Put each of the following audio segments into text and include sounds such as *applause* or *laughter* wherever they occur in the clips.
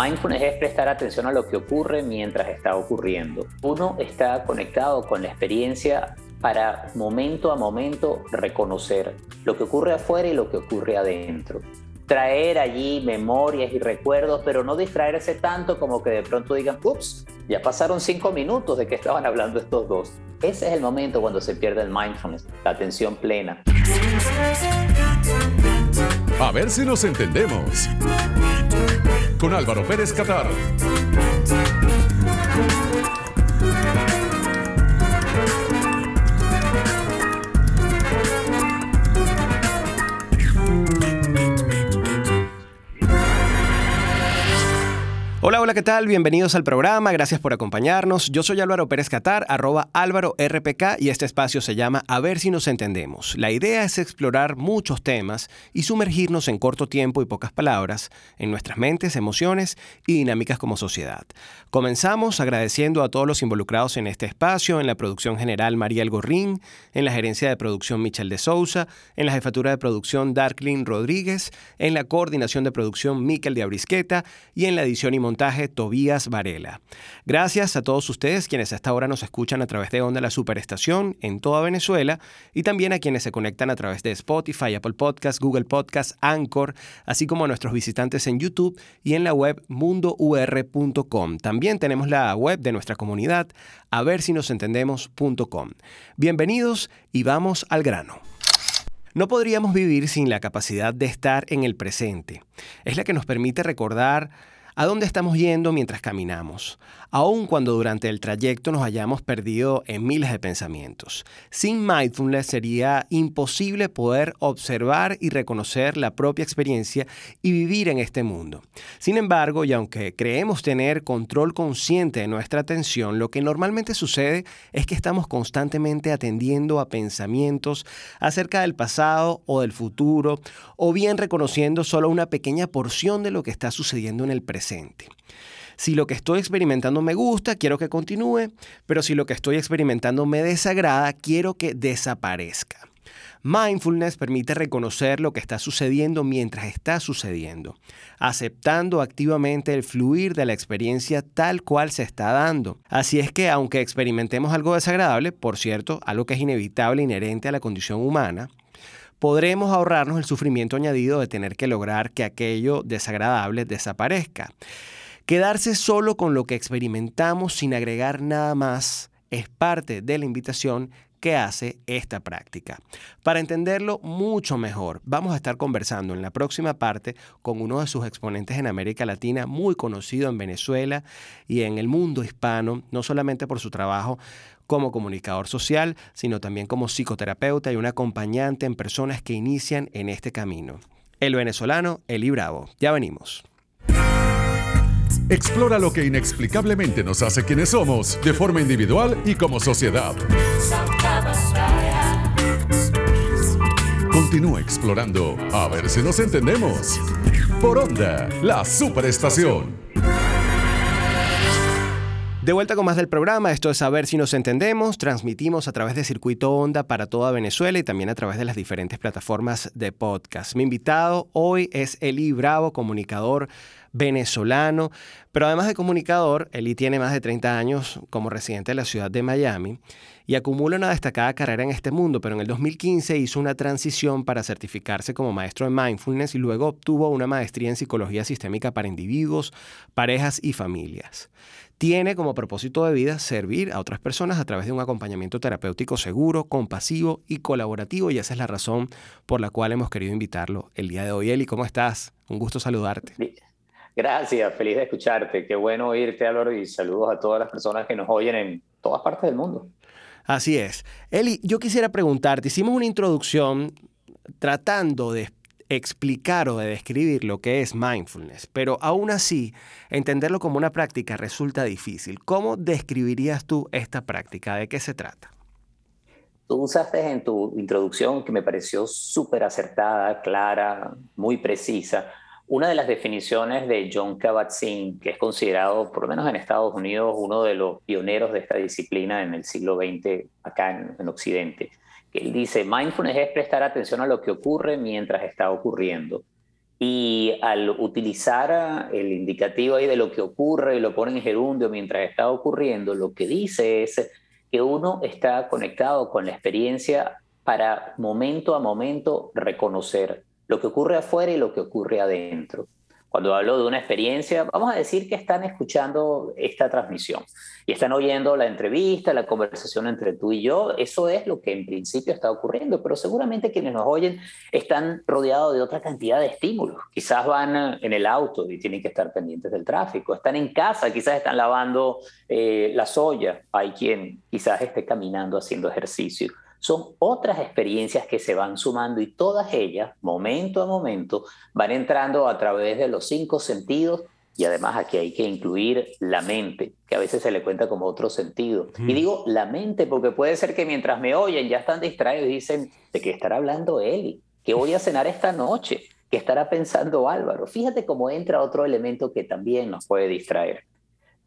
Mindfulness es prestar atención a lo que ocurre mientras está ocurriendo. Uno está conectado con la experiencia para momento a momento reconocer lo que ocurre afuera y lo que ocurre adentro. Traer allí memorias y recuerdos, pero no distraerse tanto como que de pronto digan, ups, ya pasaron cinco minutos de que estaban hablando estos dos. Ese es el momento cuando se pierde el mindfulness, la atención plena. A ver si nos entendemos. Con Álvaro Pérez Catar. Hola, hola, ¿qué tal? Bienvenidos al programa, gracias por acompañarnos. Yo soy Álvaro Pérez Catar, arroba Álvaro RPK y este espacio se llama A ver si nos entendemos. La idea es explorar muchos temas y sumergirnos en corto tiempo y pocas palabras en nuestras mentes, emociones y dinámicas como sociedad. Comenzamos agradeciendo a todos los involucrados en este espacio, en la producción general María Gorrín, en la gerencia de producción Michel de Sousa, en la jefatura de producción Darklin Rodríguez, en la coordinación de producción Miquel de Abrisqueta y en la edición y montaje Tobías Varela. Gracias a todos ustedes quienes hasta ahora nos escuchan a través de Onda La Superestación en toda Venezuela y también a quienes se conectan a través de Spotify, Apple Podcasts, Google Podcasts, Anchor, así como a nuestros visitantes en YouTube y en la web mundour.com. También tenemos la web de nuestra comunidad, a ver si nos entendemos.com. Bienvenidos y vamos al grano. No podríamos vivir sin la capacidad de estar en el presente. Es la que nos permite recordar a dónde estamos yendo mientras caminamos, aun cuando durante el trayecto nos hayamos perdido en miles de pensamientos. Sin mindfulness sería imposible poder observar y reconocer la propia experiencia y vivir en este mundo. Sin embargo, y aunque creemos tener control consciente de nuestra atención, lo que normalmente sucede es que estamos constantemente atendiendo a pensamientos acerca del pasado o del futuro, o bien reconociendo solo una pequeña porción de lo que está sucediendo en el presente si lo que estoy experimentando me gusta, quiero que continúe, pero si lo que estoy experimentando me desagrada, quiero que desaparezca. Mindfulness permite reconocer lo que está sucediendo mientras está sucediendo, aceptando activamente el fluir de la experiencia tal cual se está dando. Así es que aunque experimentemos algo desagradable, por cierto, algo que es inevitable e inherente a la condición humana, podremos ahorrarnos el sufrimiento añadido de tener que lograr que aquello desagradable desaparezca. Quedarse solo con lo que experimentamos sin agregar nada más es parte de la invitación que hace esta práctica. Para entenderlo mucho mejor, vamos a estar conversando en la próxima parte con uno de sus exponentes en América Latina, muy conocido en Venezuela y en el mundo hispano, no solamente por su trabajo como comunicador social, sino también como psicoterapeuta y un acompañante en personas que inician en este camino. El venezolano Eli Bravo. Ya venimos. Explora lo que inexplicablemente nos hace quienes somos, de forma individual y como sociedad. Continúa explorando, a ver si nos entendemos. Por Onda, la superestación. De vuelta con más del programa, esto es A ver si nos entendemos. Transmitimos a través de Circuito Onda para toda Venezuela y también a través de las diferentes plataformas de podcast. Mi invitado hoy es Eli Bravo, comunicador venezolano, pero además de comunicador, Eli tiene más de 30 años como residente de la ciudad de Miami y acumula una destacada carrera en este mundo, pero en el 2015 hizo una transición para certificarse como maestro en mindfulness y luego obtuvo una maestría en psicología sistémica para individuos, parejas y familias tiene como propósito de vida servir a otras personas a través de un acompañamiento terapéutico seguro, compasivo y colaborativo y esa es la razón por la cual hemos querido invitarlo el día de hoy. Eli, ¿cómo estás? Un gusto saludarte. Gracias, feliz de escucharte. Qué bueno oírte, Álvaro, y saludos a todas las personas que nos oyen en todas partes del mundo. Así es. Eli, yo quisiera preguntarte, hicimos una introducción tratando de explicar o de describir lo que es mindfulness, pero aún así entenderlo como una práctica resulta difícil. ¿Cómo describirías tú esta práctica? ¿De qué se trata? Tú usaste en tu introducción, que me pareció súper acertada, clara, muy precisa, una de las definiciones de John Kabat-Zinn, que es considerado, por lo menos en Estados Unidos, uno de los pioneros de esta disciplina en el siglo XX acá en, en Occidente, que él dice, mindfulness es prestar atención a lo que ocurre mientras está ocurriendo. Y al utilizar el indicativo ahí de lo que ocurre y lo pone en gerundio mientras está ocurriendo, lo que dice es que uno está conectado con la experiencia para momento a momento reconocer lo que ocurre afuera y lo que ocurre adentro. Cuando hablo de una experiencia, vamos a decir que están escuchando esta transmisión y están oyendo la entrevista, la conversación entre tú y yo. Eso es lo que en principio está ocurriendo, pero seguramente quienes nos oyen están rodeados de otra cantidad de estímulos. Quizás van en el auto y tienen que estar pendientes del tráfico. Están en casa, quizás están lavando eh, la soya. Hay quien quizás esté caminando haciendo ejercicio son otras experiencias que se van sumando y todas ellas, momento a momento, van entrando a través de los cinco sentidos y además aquí hay que incluir la mente, que a veces se le cuenta como otro sentido. Y digo la mente porque puede ser que mientras me oyen ya están distraídos y dicen, ¿de qué estará hablando Eli? ¿Qué voy a cenar esta noche? ¿Qué estará pensando Álvaro? Fíjate cómo entra otro elemento que también nos puede distraer.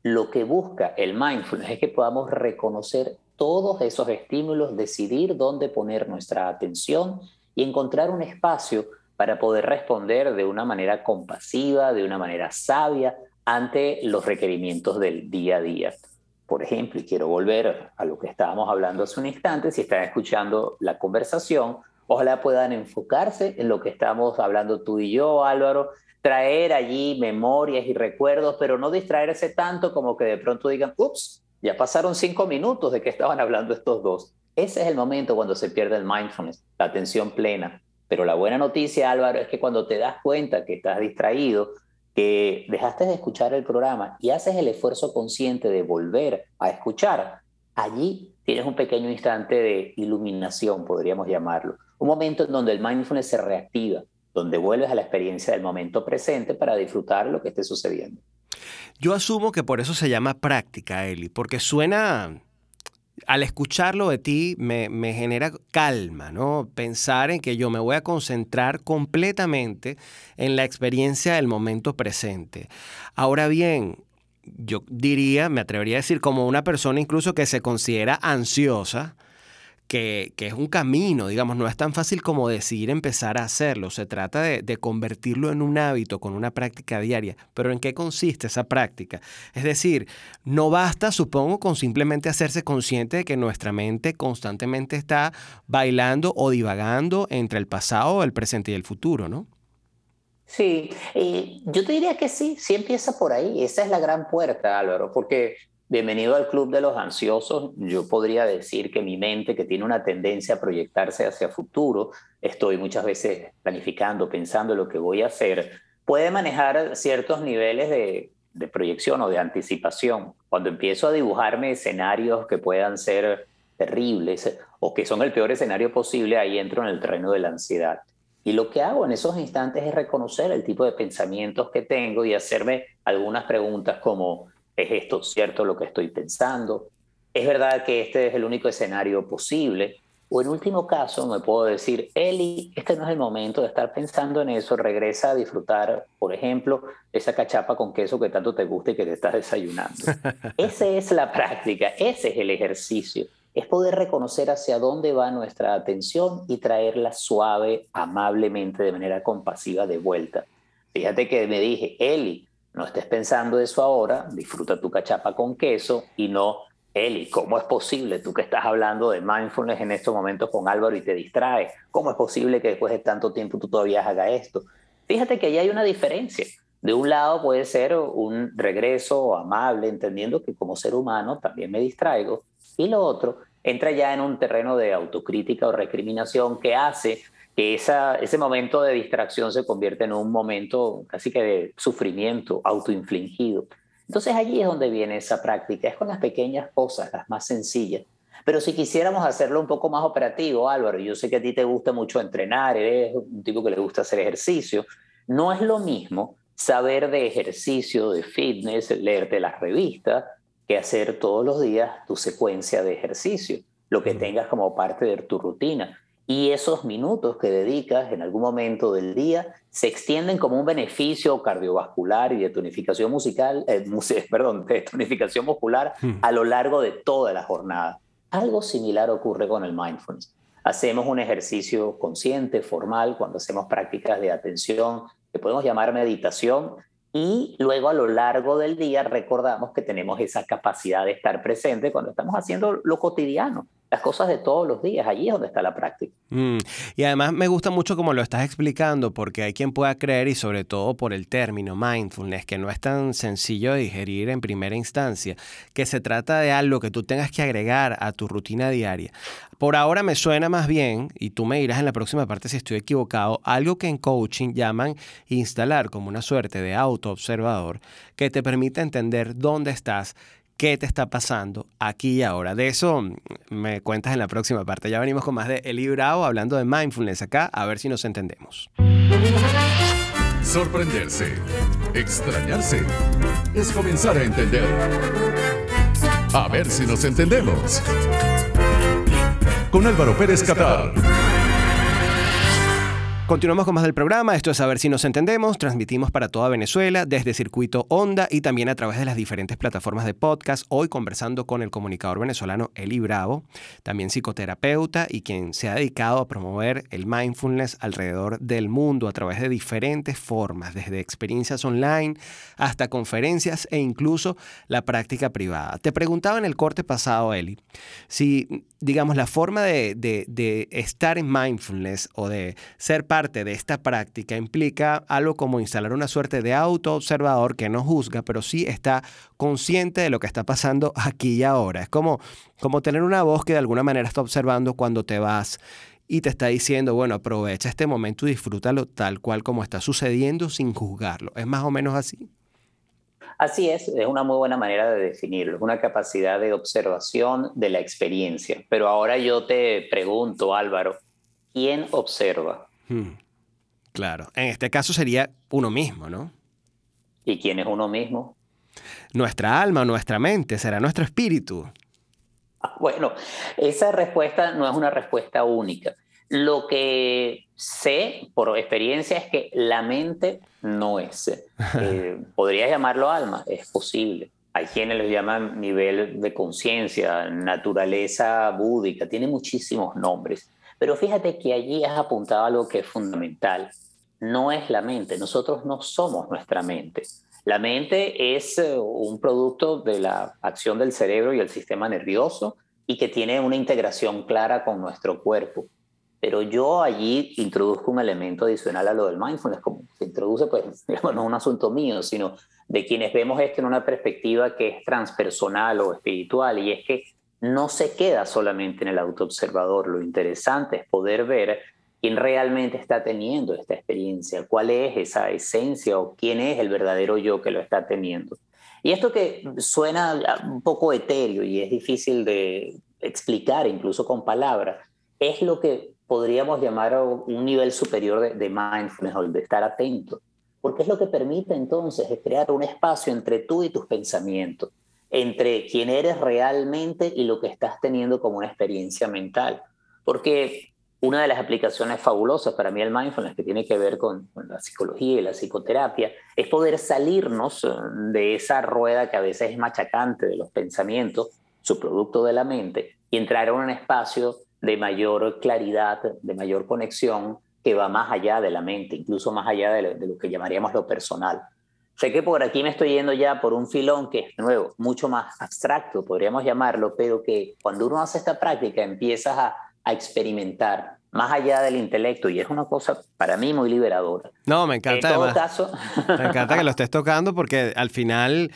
Lo que busca el mindfulness es que podamos reconocer todos esos estímulos, decidir dónde poner nuestra atención y encontrar un espacio para poder responder de una manera compasiva, de una manera sabia ante los requerimientos del día a día. Por ejemplo, y quiero volver a lo que estábamos hablando hace un instante, si están escuchando la conversación, ojalá puedan enfocarse en lo que estamos hablando tú y yo, Álvaro, traer allí memorias y recuerdos, pero no distraerse tanto como que de pronto digan, ups, ya pasaron cinco minutos de que estaban hablando estos dos. Ese es el momento cuando se pierde el mindfulness, la atención plena. Pero la buena noticia, Álvaro, es que cuando te das cuenta que estás distraído, que dejaste de escuchar el programa y haces el esfuerzo consciente de volver a escuchar, allí tienes un pequeño instante de iluminación, podríamos llamarlo. Un momento en donde el mindfulness se reactiva, donde vuelves a la experiencia del momento presente para disfrutar lo que esté sucediendo. Yo asumo que por eso se llama práctica, Eli, porque suena, al escucharlo de ti, me, me, genera calma, ¿no? Pensar en que yo me voy a concentrar completamente en la experiencia del momento presente. Ahora bien, yo diría, me atrevería a decir, como una persona incluso que se considera ansiosa, que, es un camino, digamos, no es tan fácil como decidir empezar a hacerlo. Se trata de, convertirlo en un hábito con una práctica diaria. Pero ¿en qué consiste esa práctica? Es decir, no basta, supongo, con simplemente hacerse consciente de que nuestra mente constantemente está bailando o divagando entre el pasado, el presente y el futuro, ¿no? Sí, yo te diría que sí, sí empieza por ahí. Esa es la gran puerta, Álvaro, porque Bienvenido al Club de los Ansiosos. Yo podría decir que mi mente, que tiene una tendencia a proyectarse hacia futuro, estoy muchas veces planificando, pensando en lo que voy a hacer, puede manejar ciertos niveles de, de proyección o de anticipación. Cuando empiezo a dibujarme escenarios que puedan ser terribles o que son el peor escenario posible, ahí entro en el terreno de la ansiedad. Y lo que hago en esos instantes es reconocer el tipo de pensamientos que tengo y hacerme algunas preguntas como, ¿Es esto cierto lo que estoy pensando? ¿Es verdad que este es el único escenario posible? O en último caso, me puedo decir, Eli, este no es el momento de estar pensando en eso, regresa a disfrutar, por ejemplo, esa cachapa con queso que tanto te gusta y que te estás desayunando. *laughs* Esa es la práctica, ese es el ejercicio, es poder reconocer hacia dónde va nuestra atención y traerla suave, amablemente, de manera compasiva de vuelta. Fíjate que me dije, Eli, no estés pensando eso ahora, disfruta tu cachapa con queso y no, Eli, ¿cómo es posible tú que estás hablando de mindfulness en estos momentos con Álvaro y te distraes? ¿Cómo es posible que después de tanto tiempo tú todavía hagas esto? Fíjate que ahí hay una diferencia. De un lado puede ser un regreso amable, entendiendo que como ser humano también me distraigo, y lo otro entra ya en un terreno de autocrítica o recriminación que hace que esa, ese momento de distracción se convierte en un momento casi que de sufrimiento autoinfligido. Entonces allí es donde viene esa práctica, es con las pequeñas cosas, las más sencillas. Pero si quisiéramos hacerlo un poco más operativo, Álvaro, yo sé que a ti te gusta mucho entrenar, eres un tipo que le gusta hacer ejercicio, no es lo mismo saber de ejercicio, de fitness, leerte las revistas, que hacer todos los días tu secuencia de ejercicio, lo que tengas como parte de tu rutina y esos minutos que dedicas en algún momento del día se extienden como un beneficio cardiovascular y de tonificación musical, eh, *laughs* perdón, de tonificación muscular hmm. a lo largo de toda la jornada. Algo similar ocurre con el mindfulness. Hacemos un ejercicio consciente, formal, cuando hacemos prácticas de atención que podemos llamar meditación, y luego a lo largo del día recordamos que tenemos esa capacidad de estar presente cuando estamos haciendo lo cotidiano las cosas de todos los días. Allí es donde está la práctica. Mm, y además me gusta mucho como lo estás explicando, porque hay quien pueda creer, y sobre todo por el término mindfulness, que no es tan sencillo de digerir en primera instancia, que se trata de algo que tú tengas que agregar a tu rutina diaria. Por ahora me suena más bien, y tú me dirás en la próxima parte si estoy equivocado, algo que en coaching llaman instalar como una suerte de autoobservador que te permite entender dónde estás qué te está pasando aquí y ahora. De eso mm, me cuentas en la próxima parte. Ya venimos con más de Eli Bravo hablando de mindfulness acá, a ver si nos entendemos. Sorprenderse, extrañarse, es comenzar a entender. A ver si nos entendemos. Con Álvaro Pérez Catar. Continuamos con más del programa. Esto es A ver si nos entendemos. Transmitimos para toda Venezuela desde Circuito Onda y también a través de las diferentes plataformas de podcast. Hoy conversando con el comunicador venezolano Eli Bravo, también psicoterapeuta y quien se ha dedicado a promover el mindfulness alrededor del mundo a través de diferentes formas, desde experiencias online hasta conferencias e incluso la práctica privada. Te preguntaba en el corte pasado, Eli, si, digamos, la forma de, de estar en mindfulness o de ser parte de esta práctica implica algo como instalar una suerte de autoobservador que no juzga, pero sí está consciente de lo que está pasando aquí y ahora. Es como, como tener una voz que de alguna manera está observando cuando te vas y te está diciendo, bueno, aprovecha este momento y disfrútalo tal cual como está sucediendo sin juzgarlo. ¿Es más o menos así? Así es, es una muy buena manera de definirlo, una capacidad de observación de la experiencia. Pero ahora yo te pregunto, Álvaro, ¿quién observa? Hmm. Claro. En este caso sería uno mismo, ¿no? ¿Y quién es uno mismo? Nuestra alma, nuestra mente, será nuestro espíritu. Ah, bueno, esa respuesta no es una respuesta única. Lo que sé por experiencia es que la mente no es. Eh, *laughs* podría llamarlo alma, es posible. Hay quienes lo llaman nivel de conciencia, naturaleza búdica, tiene muchísimos nombres. Pero fíjate que allí has apuntado algo que es fundamental. No es la mente, nosotros no somos nuestra mente. La mente es eh, un producto de la acción del cerebro y el sistema nervioso y que tiene una integración clara con nuestro cuerpo. Pero yo allí introduzco un elemento adicional a lo del mindfulness, como se introduce, pues, *laughs* digamos, no un asunto mío, sino de quienes vemos esto en una perspectiva que es transpersonal o espiritual, y es que no se queda solamente en el autoobservador. Lo interesante es poder ver quién realmente está teniendo esta experiencia, cuál es esa esencia o quién es el verdadero yo que lo está teniendo. Y esto que suena un poco etéreo y es difícil de explicar incluso con palabras, es lo que podríamos llamar un nivel superior de, de mindfulness o de estar atento, porque es lo que permite entonces crear un espacio entre tú y tus pensamientos entre quién eres realmente y lo que estás teniendo como una experiencia mental. Porque una de las aplicaciones fabulosas para mí el mindfulness, que tiene que ver con, la psicología y la psicoterapia, es poder salirnos eh, de esa rueda que a veces es machacante de los pensamientos, su producto de la mente, y entrar en un espacio de mayor claridad, de mayor conexión, que va más allá de la mente, incluso más allá de lo que llamaríamos lo personal. Sé que por aquí me estoy yendo ya por un filón que es nuevo, mucho más abstracto, podríamos llamarlo, pero que cuando uno hace esta práctica empiezas a, experimentar más allá del intelecto y es una cosa para mí muy liberadora. No, me encanta. En caso... *laughs* me encanta que lo estés tocando porque al final,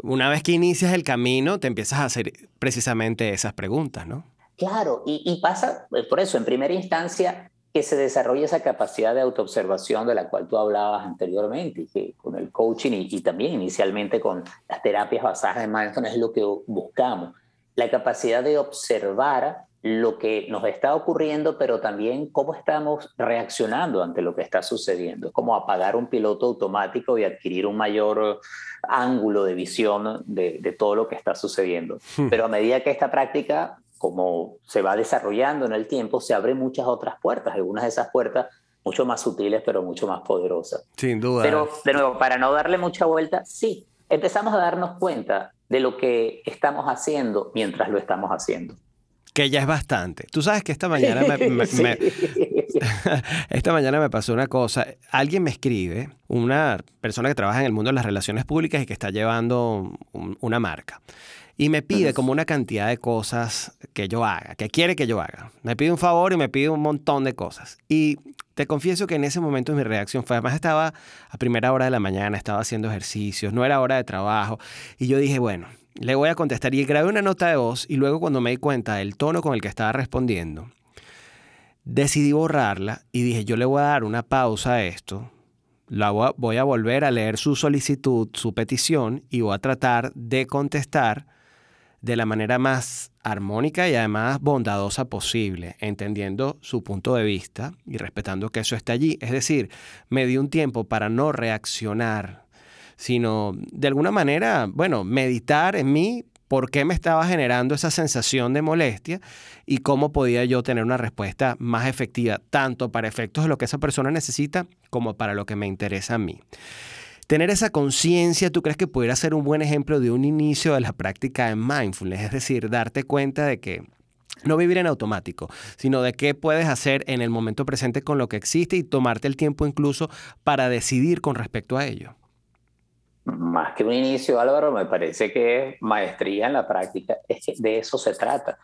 una vez que inicias el camino, te empiezas a hacer precisamente esas preguntas, ¿no? Claro, y, y pasa, eh, por eso, en primera instancia, que se desarrolle esa capacidad de autoobservación de la cual tú hablabas anteriormente, y que con el coaching y, también inicialmente con las terapias basadas en mindfulness es lo que buscamos, la capacidad de observar lo que nos está ocurriendo, pero también cómo estamos reaccionando ante lo que está sucediendo. Es como apagar un piloto automático y adquirir un mayor ángulo de visión de, de todo lo que está sucediendo. Hmm. Pero a medida que esta práctica como se va desarrollando en el tiempo, se abren muchas otras puertas, algunas de esas puertas mucho más sutiles, pero mucho más poderosas. Sin duda. Pero, de nuevo, para no darle mucha vuelta, sí, empezamos a darnos cuenta de lo que estamos haciendo mientras lo estamos haciendo. Que ya es bastante. Tú sabes que esta mañana me, *laughs* *laughs* esta mañana me pasó una cosa. Alguien me escribe, una persona que trabaja en el mundo de las relaciones públicas y que está llevando una marca. Y me pide como una cantidad de cosas que yo haga, que quiere que yo haga. Me pide un favor y me pide un montón de cosas. Y te confieso que en ese momento mi reacción fue, además estaba a primera hora de la mañana, estaba haciendo ejercicios, no era hora de trabajo. Y yo dije, bueno, le voy a contestar. Y grabé una nota de voz y luego cuando me di cuenta del tono con el que estaba respondiendo, decidí borrarla y dije, yo le voy a dar una pausa a esto. La voy a volver a leer su solicitud, su petición y voy a tratar de contestar de la manera más armónica y además bondadosa posible, entendiendo su punto de vista y respetando que eso esté allí. Es decir, me di un tiempo para no reaccionar sino de alguna manera, bueno, meditar en mí por qué me estaba generando esa sensación de molestia y cómo podía yo tener una respuesta más efectiva, tanto para efectos de lo que esa persona necesita como para lo que me interesa a mí. Tener esa conciencia, ¿tú crees que pudiera ser un buen ejemplo de un inicio de la práctica de mindfulness? Es decir, darte cuenta de que no vivir en automático, sino de qué puedes hacer en el momento presente con lo que existe y tomarte el tiempo incluso para decidir con respecto a ello más que un inicio, Álvaro, me parece que es maestría en la práctica, es que de eso se trata.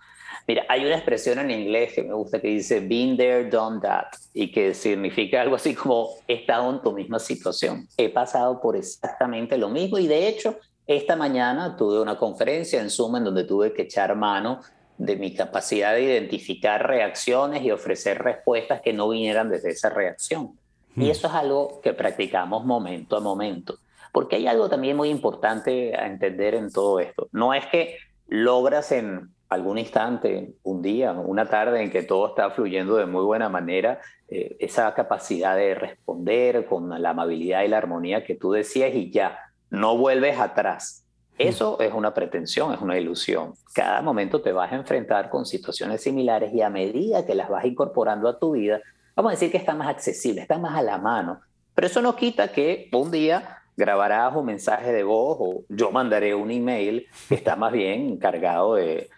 Mira, hay una expresión en inglés que me gusta que dice been there, done that, y que significa algo así como he estado en tu misma situación. He pasado por exactamente lo mismo y de hecho, esta mañana tuve una conferencia en Zoom en donde tuve que echar mano de mi capacidad de identificar reacciones y ofrecer respuestas que no vinieran desde esa reacción. Y hmm. eso es algo que practicamos momento a momento. Porque hay algo también muy importante a entender en todo esto. No es que logras en algún instante, un día, una tarde en que todo está fluyendo de muy buena manera, eh, esa capacidad de responder con la amabilidad y la armonía que tú decías y ya, no vuelves atrás. Eso es una pretensión, es una ilusión. Cada momento te vas a enfrentar con situaciones similares y a medida que las vas incorporando a tu vida, vamos a decir que está más accesible, está más a la mano. Pero eso no quita que un día grabarás un mensaje de voz o yo mandaré un email que está más bien cargado de,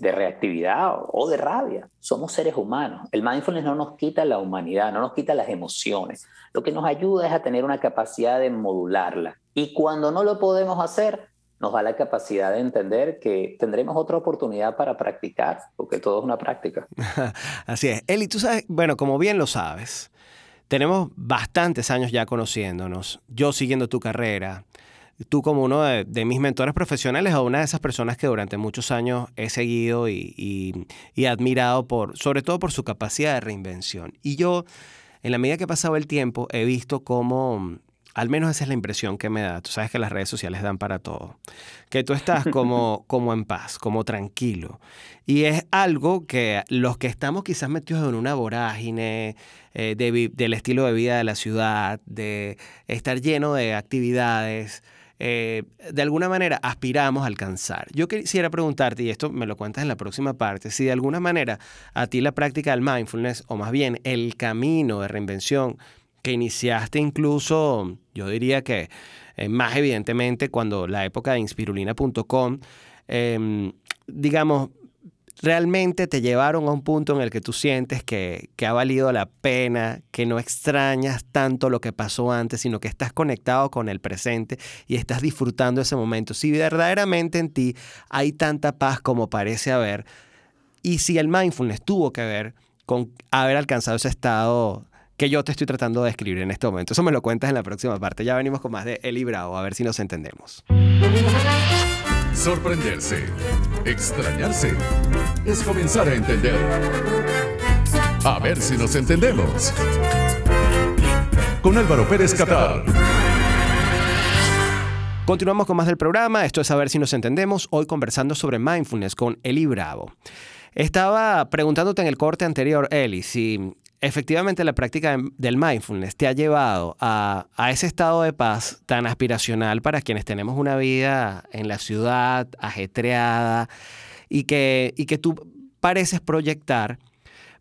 reactividad o de rabia. Somos seres humanos. El mindfulness no nos quita la humanidad, no nos quita las emociones. Lo que nos ayuda es a tener una capacidad de modularla. Y cuando no lo podemos hacer, nos da la capacidad de entender que tendremos otra oportunidad para practicar, porque todo es una práctica. *laughs* Así es. Eli, tú sabes, bueno, como bien lo sabes, tenemos bastantes años ya conociéndonos, yo siguiendo tu carrera, tú como uno de, mis mentores profesionales o una de esas personas que durante muchos años he seguido y, admirado por, sobre todo por su capacidad de reinvención. Y yo, en la medida que ha pasado el tiempo, he visto cómo al menos esa es la impresión que me da. Tú sabes que las redes sociales dan para todo. Que tú estás como, *laughs* como en paz, como tranquilo. Y es algo que los que estamos quizás metidos en una vorágine eh, del estilo de vida de la ciudad, de estar lleno de actividades, eh, de alguna manera aspiramos a alcanzar. Yo quisiera preguntarte, y esto me lo cuentas en la próxima parte, si de alguna manera a ti la práctica del mindfulness, o más bien el camino de reinvención, que iniciaste incluso, yo diría que eh, más evidentemente cuando la época de inspirulina.com, em, digamos, realmente te llevaron a un punto en el que tú sientes que, que, ha valido la pena, que no extrañas tanto lo que pasó antes, sino que estás conectado con el presente y estás disfrutando ese momento. Si verdaderamente en ti hay tanta paz como parece haber, y si el mindfulness tuvo que ver con haber alcanzado ese estado que yo te estoy tratando de escribir en este momento. Eso me lo cuentas en la próxima parte. Ya venimos con más de Eli Bravo, a ver si nos entendemos. Sorprenderse, extrañarse, es comenzar a entender. A ver si nos entendemos. Con Álvaro Pérez Catar. Continuamos con más del programa. Esto es A ver si nos entendemos. Hoy conversando sobre mindfulness con Eli Bravo. Estaba preguntándote en el corte anterior, Eli, si efectivamente la práctica del mindfulness te ha llevado a, ese estado de paz tan aspiracional para quienes tenemos una vida en la ciudad ajetreada y que, y que tú pareces proyectar,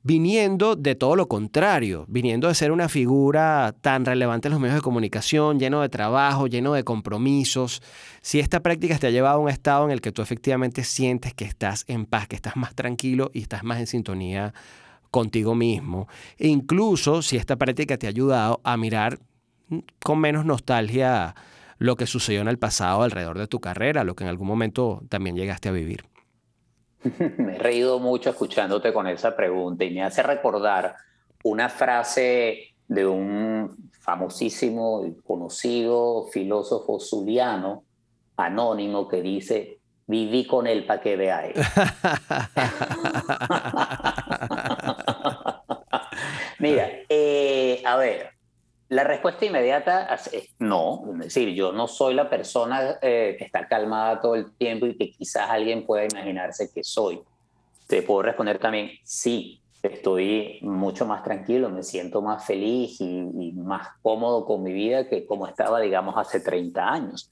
viniendo de todo lo contrario, viniendo de ser una figura tan relevante en los medios de comunicación, lleno de trabajo, lleno de compromisos, si esta práctica te ha llevado a un estado en el que tú efectivamente sientes que estás en paz, que estás más tranquilo y estás más en sintonía contigo mismo, e incluso si esta práctica te ha ayudado a mirar con menos nostalgia lo que sucedió en el pasado alrededor de tu carrera, lo que en algún momento también llegaste a vivir. *laughs* Me he reído mucho escuchándote con esa pregunta y me hace recordar una frase de un famosísimo y conocido filósofo zuliano anónimo que dice, viví con él para que vea él. *laughs* *laughs* Mira, eh, a ver, la respuesta inmediata es no, es decir, yo no soy la persona eh, que está calmada todo el tiempo y que quizás alguien pueda imaginarse que soy. Te puedo responder también, sí, estoy mucho más tranquilo, me siento más feliz y, más cómodo con mi vida que como estaba, digamos, hace 30 años.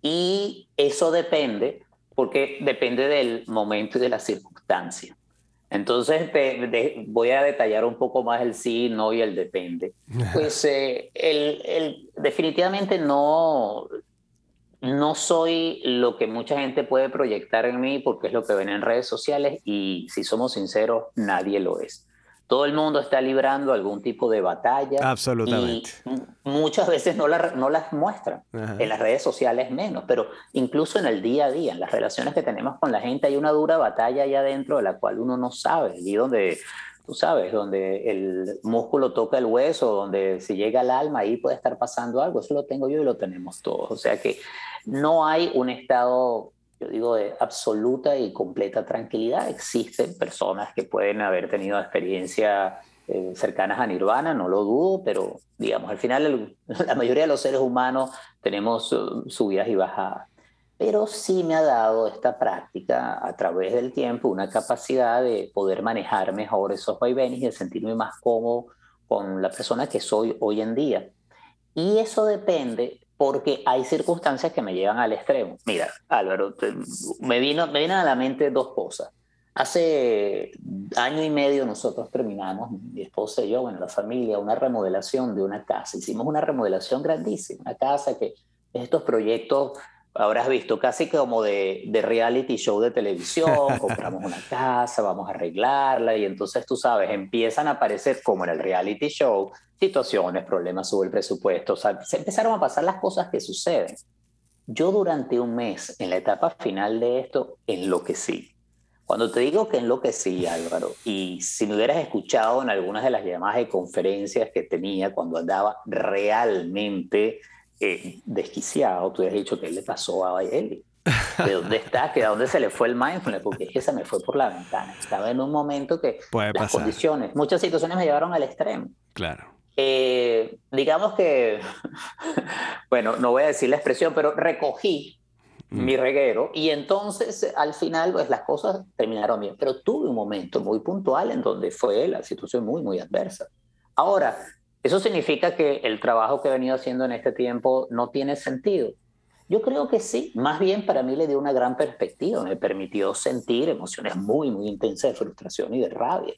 Y eso depende, porque depende del momento y de la circunstancia. Entonces voy a detallar un poco más el sí, no y el depende. *laughs* Pues eh, el, definitivamente no, no soy lo que mucha gente puede proyectar en mí porque es lo que ven en redes sociales y si somos sinceros, nadie lo es todo el mundo está librando algún tipo de batalla. Absolutamente. Y muchas veces no, no las muestran. En las redes sociales menos, pero incluso en el día a día, en las relaciones que tenemos con la gente, hay una dura batalla allá adentro de la cual uno no sabe. Y donde, tú sabes, donde el músculo toca el hueso, donde si llega al alma, ahí puede estar pasando algo. Eso lo tengo yo y lo tenemos todos. O sea que no hay un estado yo digo de absoluta y completa tranquilidad. Existen personas que pueden haber tenido experiencias eh, cercanas a Nirvana, no lo dudo, pero digamos, al final *laughs* la mayoría de los seres humanos tenemos uh, subidas y bajadas. Pero sí me ha dado esta práctica a través del tiempo una capacidad de poder manejar mejor esos vaivenes y de sentirme más cómodo con la persona que soy hoy en día. Y eso depende porque hay circunstancias que me llevan al extremo. Mira, Álvaro, me, vino, me vienen a la mente dos cosas. Hace año y medio nosotros terminamos, mi esposa y yo, bueno, la familia, una remodelación de una casa. Hicimos una remodelación grandísima, una casa que estos proyectos habrás visto casi como de, de, reality show de televisión, *laughs* compramos una casa, vamos a arreglarla y entonces tú sabes, empiezan a aparecer como en el reality show situaciones, problemas sobre el presupuesto, o sea, se empezaron a pasar las cosas que suceden. Yo durante un mes, en la etapa final de esto, enloquecí. Cuando te digo que enloquecí, Álvaro, y si me hubieras escuchado en algunas de las llamadas de conferencias que tenía cuando andaba realmente eh, desquiciado, tú hubieras dicho, ¿qué le pasó a él? ¿De dónde está? ¿Que ¿A dónde se le fue el mindfulness? Porque es que se me fue por la ventana. Estaba en un momento que las condiciones, muchas situaciones me llevaron al extremo. Claro. Eh, digamos que, *laughs* bueno, no voy a decir la expresión, pero recogí mm. mi reguero y entonces al final pues las cosas terminaron bien, pero tuve un momento muy puntual en donde fue la situación muy, muy adversa. Ahora, ¿eso significa que el trabajo que he venido haciendo en este tiempo no tiene sentido? Yo creo que sí, más bien para mí le dio una gran perspectiva, me permitió sentir emociones muy, muy intensas de frustración y de rabia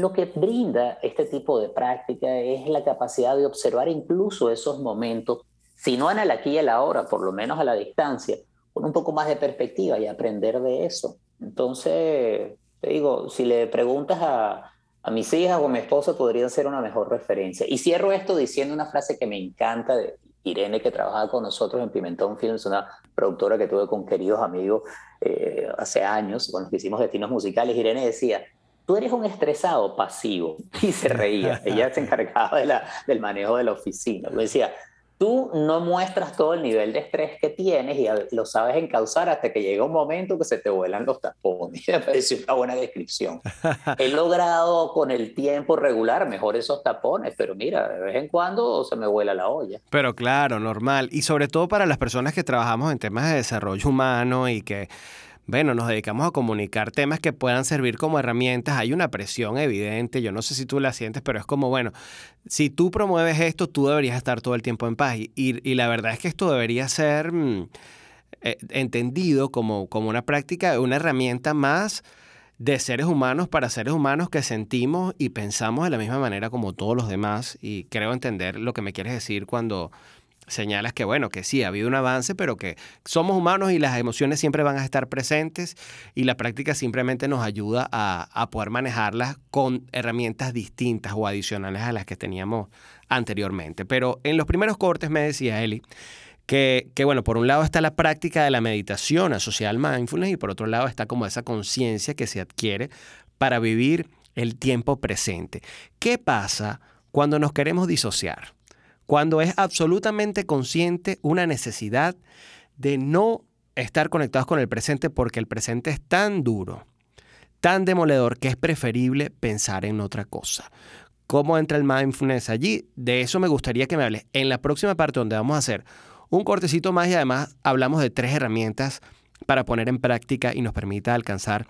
lo que brinda este tipo de práctica es la capacidad de observar incluso esos momentos, si no en el aquí y el ahora, por lo menos a la distancia, con un poco más de perspectiva y aprender de eso. Entonces, te digo, si le preguntas a, a mis hijas o a mi esposa, podrían ser una mejor referencia. Y cierro esto diciendo una frase que me encanta de Irene, que trabaja con nosotros en Pimentón Films, una productora que tuve con queridos amigos eh, hace años, con los hicimos destinos musicales. Irene decía, tú eres un estresado pasivo. *laughs* Y se reía. Ella se encargaba del manejo de la oficina. Le decía, tú no muestras todo el nivel de estrés que tienes y lo sabes encauzar hasta que llega un momento que se te vuelan los tapones. *laughs* Me pareció una buena descripción. *laughs* He logrado con el tiempo regular mejor esos tapones, pero mira, de vez en cuando se me vuela la olla. Pero claro, normal. Y sobre todo para las personas que trabajamos en temas de desarrollo humano y que bueno, nos dedicamos a comunicar temas que puedan servir como herramientas. Hay una presión evidente, yo no sé si tú la sientes, pero es como, bueno, si tú promueves esto, tú deberías estar todo el tiempo en paz. Y, la verdad es que esto debería ser mm, eh, entendido como, como una práctica, una herramienta más de seres humanos para seres humanos que sentimos y pensamos de la misma manera como todos los demás. Y creo entender lo que me quieres decir cuando señalas que, bueno, que sí, ha habido un avance, pero que somos humanos y las emociones siempre van a estar presentes y la práctica simplemente nos ayuda a, poder manejarlas con herramientas distintas o adicionales a las que teníamos anteriormente. Pero en los primeros cortes me decía Eli que, que, bueno, por un lado está la práctica de la meditación asociada al mindfulness y por otro lado está como esa conciencia que se adquiere para vivir el tiempo presente. ¿Qué pasa cuando nos queremos disociar? Cuando es absolutamente consciente una necesidad de no estar conectados con el presente porque el presente es tan duro, tan demoledor que es preferible pensar en otra cosa. ¿Cómo entra el mindfulness allí? De eso me gustaría que me hables en la próxima parte donde vamos a hacer un cortecito más y además hablamos de tres herramientas para poner en práctica y nos permita alcanzar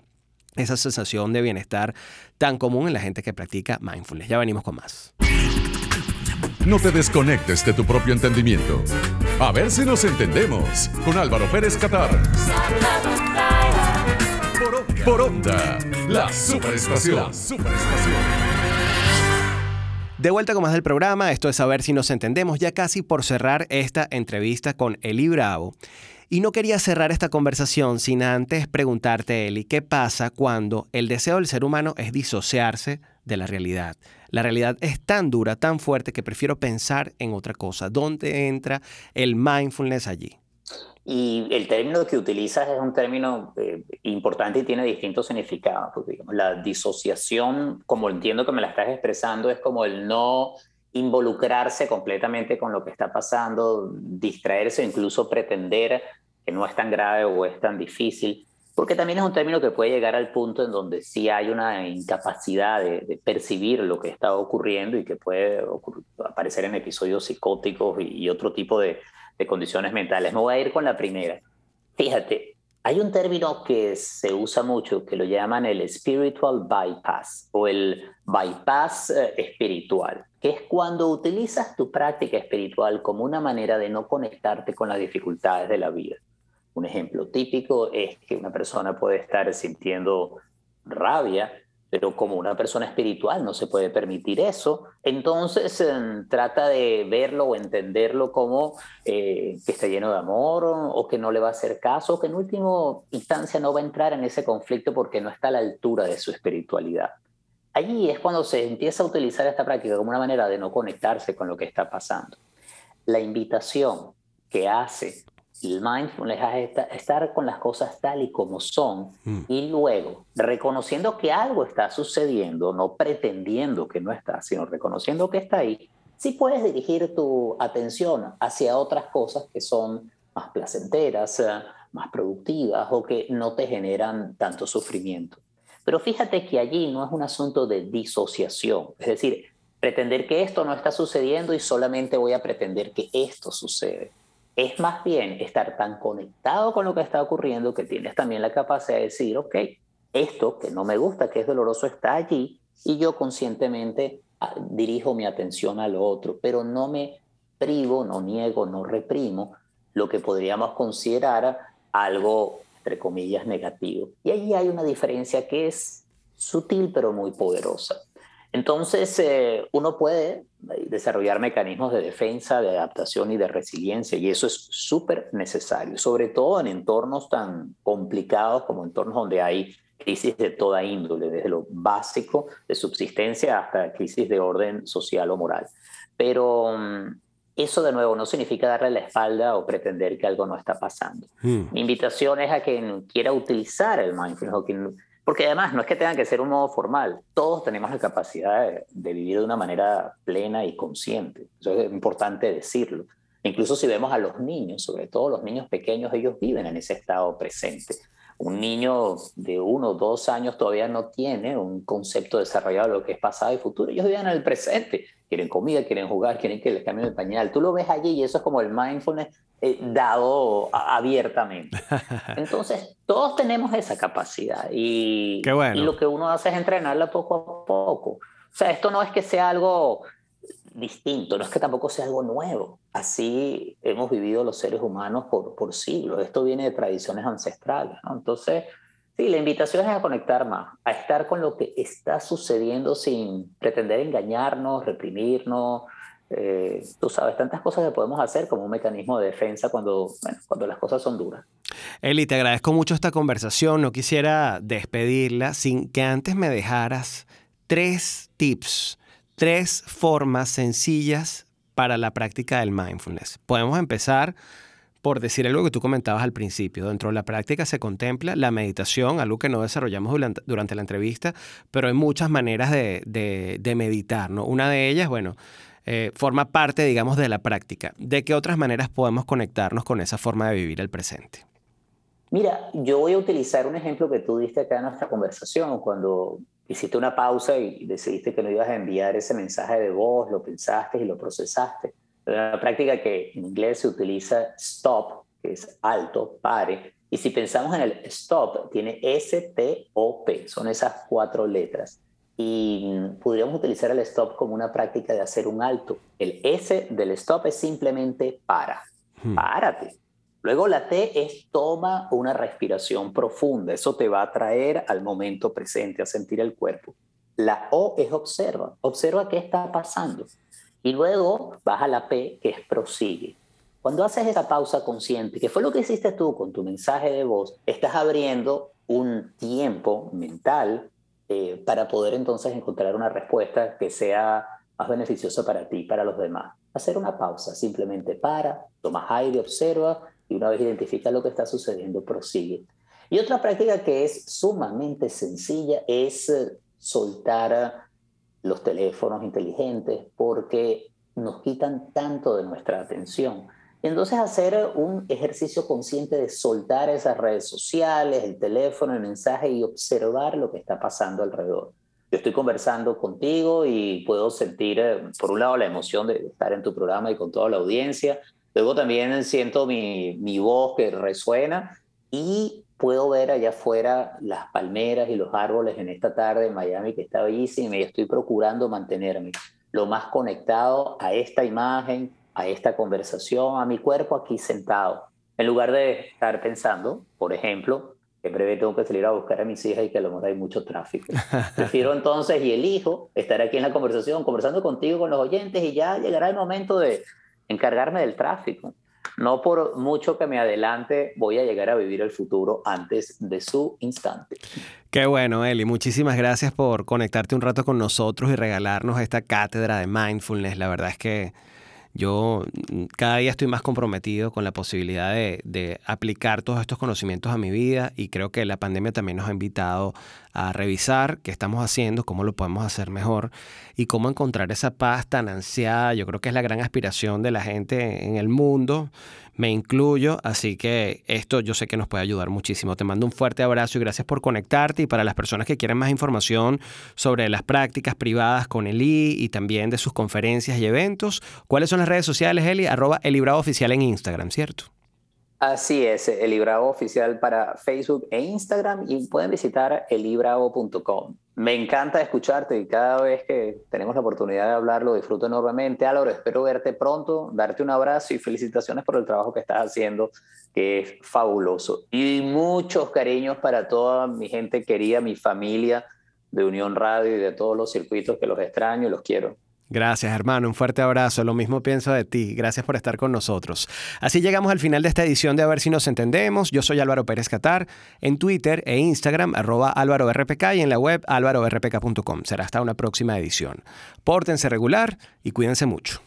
esa sensación de bienestar tan común en la gente que practica mindfulness. Ya venimos con más. No te desconectes de tu propio entendimiento. A ver si nos entendemos con Álvaro Pérez Catar. Por, onda, la superestación. De vuelta con más del programa, esto es a ver si nos entendemos, ya casi por cerrar esta entrevista con Eli Bravo. Y no quería cerrar esta conversación sin antes preguntarte, Eli, ¿qué pasa cuando el deseo del ser humano es disociarse de la realidad? La realidad es tan dura, tan fuerte que prefiero pensar en otra cosa. ¿Dónde entra el mindfulness allí? Y el término que utilizas es un término eh, importante y tiene distintos significados. la disociación, como entiendo que me la estás expresando, es como el no involucrarse completamente con lo que está pasando, distraerse incluso pretender que no es tan grave o es tan difícil porque también es un término que puede llegar al punto en donde sí hay una incapacidad de, percibir lo que está ocurriendo y que puede aparecer en episodios psicóticos y, otro tipo de, condiciones mentales. Me voy a ir con la primera. Fíjate, hay un término que se usa mucho que lo llaman el spiritual bypass o el bypass eh, espiritual, que es cuando utilizas tu práctica espiritual como una manera de no conectarte con las dificultades de la vida. Un ejemplo típico es que una persona puede estar sintiendo rabia, pero como una persona espiritual no se puede permitir eso, entonces em, trata de verlo o entenderlo como eh, que está lleno de amor o, que no le va a hacer caso, o que en última instancia no va a entrar en ese conflicto porque no está a la altura de su espiritualidad. Allí es cuando se empieza a utilizar esta práctica como una manera de no conectarse con lo que está pasando. La invitación que hace el mindfulness es estar con las cosas tal y como son mm. y luego reconociendo que algo está sucediendo, no pretendiendo que no está, sino reconociendo que está ahí, sí puedes dirigir tu atención hacia otras cosas que son más placenteras, eh, más productivas o que no te generan tanto sufrimiento. Pero fíjate que allí no es un asunto de disociación, es decir, pretender que esto no está sucediendo y solamente voy a pretender que esto sucede es más bien estar tan conectado con lo que está ocurriendo que tienes también la capacidad de decir, ok, esto que no me gusta, que es doloroso, está allí y yo conscientemente ah, dirijo mi atención a lo otro, pero no me privo, no niego, no reprimo lo que podríamos considerar algo, entre comillas, negativo. Y allí hay una diferencia que es sutil pero muy poderosa. Entonces, eh, uno puede desarrollar mecanismos de defensa, de adaptación y de resiliencia, y eso es súper necesario, sobre todo en entornos tan complicados como entornos donde hay crisis de toda índole, desde lo básico de subsistencia hasta crisis de orden social o moral. Pero mm, eso de nuevo no significa darle la espalda o pretender que algo no está pasando. Hmm. Mi invitación es a quien quiera utilizar el mindfulness o quien porque además no es que tengan que ser un modo formal, todos tenemos la capacidad de, vivir de una manera plena y consciente. Eso es importante decirlo. Incluso si vemos a los niños, sobre todo los niños pequeños, ellos viven en ese estado presente. Un niño de uno o dos años todavía no tiene un concepto desarrollado de lo que es pasado y futuro. Ellos viven en el presente. Quieren comida, quieren jugar, quieren que les cambien el pañal. Tú lo ves allí y eso es como el mindfulness eh, dado abiertamente. *laughs* Entonces, todos tenemos esa capacidad y, y lo que uno hace es entrenarla poco a poco. O sea, esto no es que sea algo distinto, no es que tampoco sea algo nuevo. Así hemos vivido los seres humanos por, por siglos. Esto viene de tradiciones ancestrales. Entonces, Sí, la invitación es a conectar más, a estar con lo que está sucediendo sin pretender engañarnos, reprimirnos. Eh, tú sabes, tantas cosas que podemos hacer como un mecanismo de defensa cuando, cuando las cosas son duras. Eli, te agradezco mucho esta conversación. No quisiera despedirla sin que antes me dejaras tres tips, tres formas sencillas para la práctica del mindfulness. Podemos empezar por decir algo que tú comentabas al principio. Dentro de la práctica se contempla la meditación, algo que no desarrollamos durante, la entrevista, pero hay muchas maneras de, meditar. ¿no? Una de ellas, bueno, eh, forma parte, digamos, de la práctica. ¿De qué otras maneras podemos conectarnos con esa forma de vivir el presente? Mira, yo voy a utilizar un ejemplo que tú diste acá en nuestra conversación, cuando hiciste una pausa y decidiste que no ibas a enviar ese mensaje de voz, lo pensaste y lo procesaste una práctica que en inglés se utiliza stop, que es alto, pare. Y si pensamos en el stop, tiene S-T-O-P, son esas cuatro letras. Y podríamos utilizar el stop como una práctica de hacer un alto. El S del stop es simplemente para, hmm. párate. Luego la T es toma una respiración profunda. Eso te va a traer al momento presente, a sentir el cuerpo. La O es observa. Observa qué está pasando. Y luego baja la P, que es prosigue. Cuando haces esa pausa consciente, que fue lo que hiciste tú con tu mensaje de voz, estás abriendo un tiempo mental eh, para poder entonces encontrar una respuesta que sea más beneficiosa para ti y para los demás. Hacer una pausa, simplemente para, toma aire, observa y una vez identifica lo que está sucediendo, prosigue. Y otra práctica que es sumamente sencilla es eh, soltar los teléfonos inteligentes porque nos quitan tanto de nuestra atención. Entonces hacer un ejercicio consciente de soltar esas redes sociales, el teléfono, el mensaje y observar lo que está pasando alrededor. Yo estoy conversando contigo y puedo sentir, eh, por un lado, la emoción de estar en tu programa y con toda la audiencia. Luego también siento mi, voz que resuena y puedo ver allá afuera las palmeras y los árboles en esta tarde en Miami que está bellísima y estoy procurando mantenerme lo más conectado a esta imagen, a esta conversación, a mi cuerpo aquí sentado. En lugar de estar pensando, por ejemplo, que breve tengo que salir a buscar a mis hijas y que a lo mejor hay mucho tráfico. *laughs* Prefiero entonces y elijo estar aquí en la conversación, conversando contigo, con los oyentes y ya llegará el momento de encargarme del tráfico. No por mucho que me adelante, voy a llegar a vivir el futuro antes de su instante. Qué bueno, Eli. Muchísimas gracias por conectarte un rato con nosotros y regalarnos esta cátedra de mindfulness. La verdad es que yo mm, cada día estoy más comprometido con la posibilidad de, aplicar todos estos conocimientos a mi vida y creo que la pandemia también nos ha invitado a revisar qué estamos haciendo, cómo lo podemos hacer mejor y cómo encontrar esa paz tan ansiada. Yo creo que es la gran aspiración de la gente en el mundo me incluyo, así que esto yo sé que nos puede ayudar muchísimo. Te mando un fuerte abrazo y gracias por conectarte y para las personas que quieren más información sobre las prácticas privadas con Eli y también de sus conferencias y eventos, ¿cuáles son las redes sociales, Eli? Arroba Elibrado Oficial en Instagram, ¿cierto? Así es, el Libravo oficial para Facebook e Instagram y pueden visitar elibravo.com. Me encanta escucharte y cada vez que tenemos la oportunidad de hablar lo disfruto enormemente. Álvaro, espero verte pronto, darte un abrazo y felicitaciones por el trabajo que estás haciendo, que es fabuloso. Y muchos cariños para toda mi gente querida, mi familia de Unión Radio y de todos los circuitos que los extraño y los quiero. Gracias, hermano. Un fuerte abrazo. Lo mismo pienso de ti. Gracias por estar con nosotros. Así llegamos al final de esta edición de A ver si nos entendemos. Yo soy Álvaro Pérez Catar. En Twitter e Instagram, arroba Álvaro RPK y en la web álvarorpk.com. Será hasta una próxima edición. Pórtense regular y cuídense mucho.